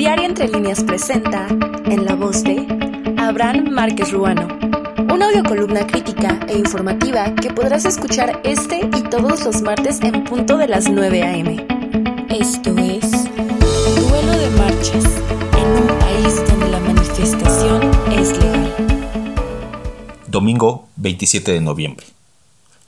Diario Entre Líneas presenta, en la voz de Abraham Márquez Ruano, una audiocolumna crítica e informativa que podrás escuchar este y todos los martes en punto de las 9 a.m. Esto es Duelo de Marchas, en un país donde la manifestación es legal. Domingo 27 de noviembre.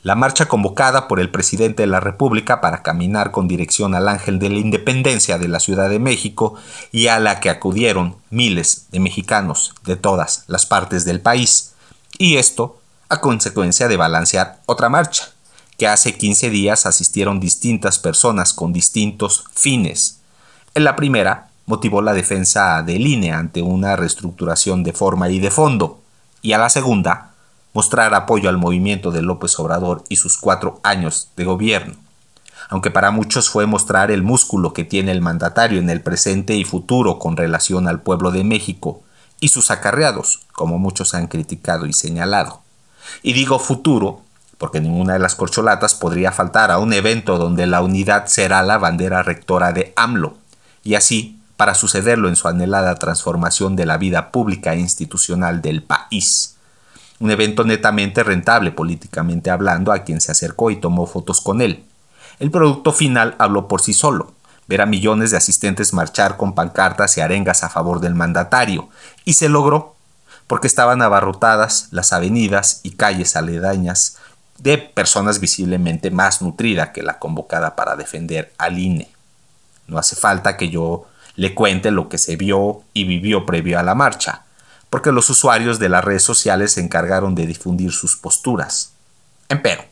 La marcha convocada por el presidente de la República para caminar con dirección al Ángel de la Independencia de la Ciudad de México y a la que acudieron miles de mexicanos de todas las partes del país. Y esto a consecuencia de balancear otra marcha, que hace 15 días asistieron distintas personas con distintos fines. En la primera motivó la defensa del INE ante una reestructuración de forma y de fondo, y a la segunda mostrar apoyo al movimiento de López Obrador y sus cuatro años de gobierno, aunque para muchos fue mostrar el músculo que tiene el mandatario en el presente y futuro con relación al pueblo de México y sus acarreados, como muchos han criticado y señalado. Y digo futuro porque ninguna de las corcholatas podría faltar a un evento donde la unidad será la bandera rectora de AMLO, y así para sucederlo en su anhelada transformación de la vida pública e institucional del país un evento netamente rentable políticamente hablando a quien se acercó y tomó fotos con él. El producto final habló por sí solo, ver a millones de asistentes marchar con pancartas y arengas a favor del mandatario, y se logró, porque estaban abarrotadas las avenidas y calles aledañas de personas visiblemente más nutridas que la convocada para defender al INE. No hace falta que yo le cuente lo que se vio y vivió previo a la marcha porque los usuarios de las redes sociales se encargaron de difundir sus posturas. Empero,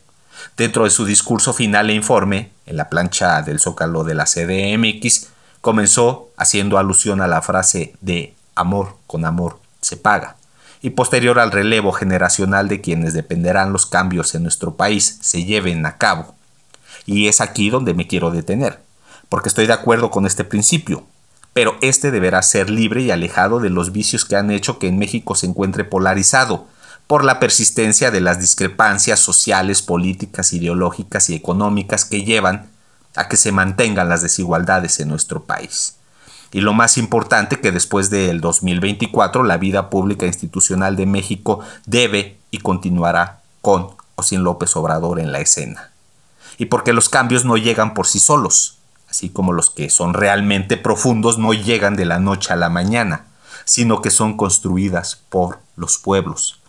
dentro de su discurso final e informe, en la plancha del zócalo de la CDMX, comenzó haciendo alusión a la frase de amor con amor se paga, y posterior al relevo generacional de quienes dependerán los cambios en nuestro país se lleven a cabo. Y es aquí donde me quiero detener, porque estoy de acuerdo con este principio, pero este deberá ser libre y alejado de los vicios que han hecho que en México se encuentre polarizado por la persistencia de las discrepancias sociales, políticas, ideológicas y económicas que llevan a que se mantengan las desigualdades en nuestro país. Y lo más importante que después del 2024 la vida pública institucional de México debe y continuará con o sin López Obrador en la escena. Y porque los cambios no llegan por sí solos, así como los que son realmente profundos no llegan de la noche a la mañana, sino que son construidas por los pueblos.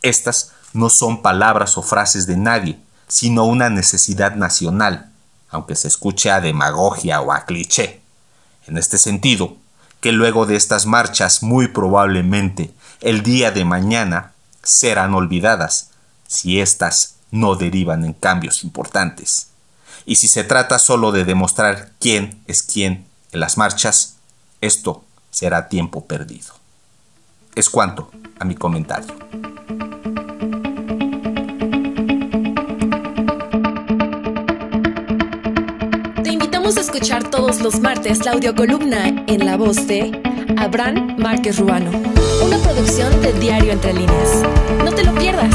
Estas no son palabras o frases de nadie, sino una necesidad nacional, aunque se escuche a demagogia o a cliché. En este sentido, que luego de estas marchas muy probablemente el día de mañana serán olvidadas, si éstas no derivan en cambios importantes. Y si se trata solo de demostrar quién es quién en las marchas, esto será tiempo perdido. Es cuanto a mi comentario. Te invitamos a escuchar todos los martes la audiocolumna en la voz de Abraham Márquez Ruano, una producción de Diario Entre Líneas. No te lo pierdas.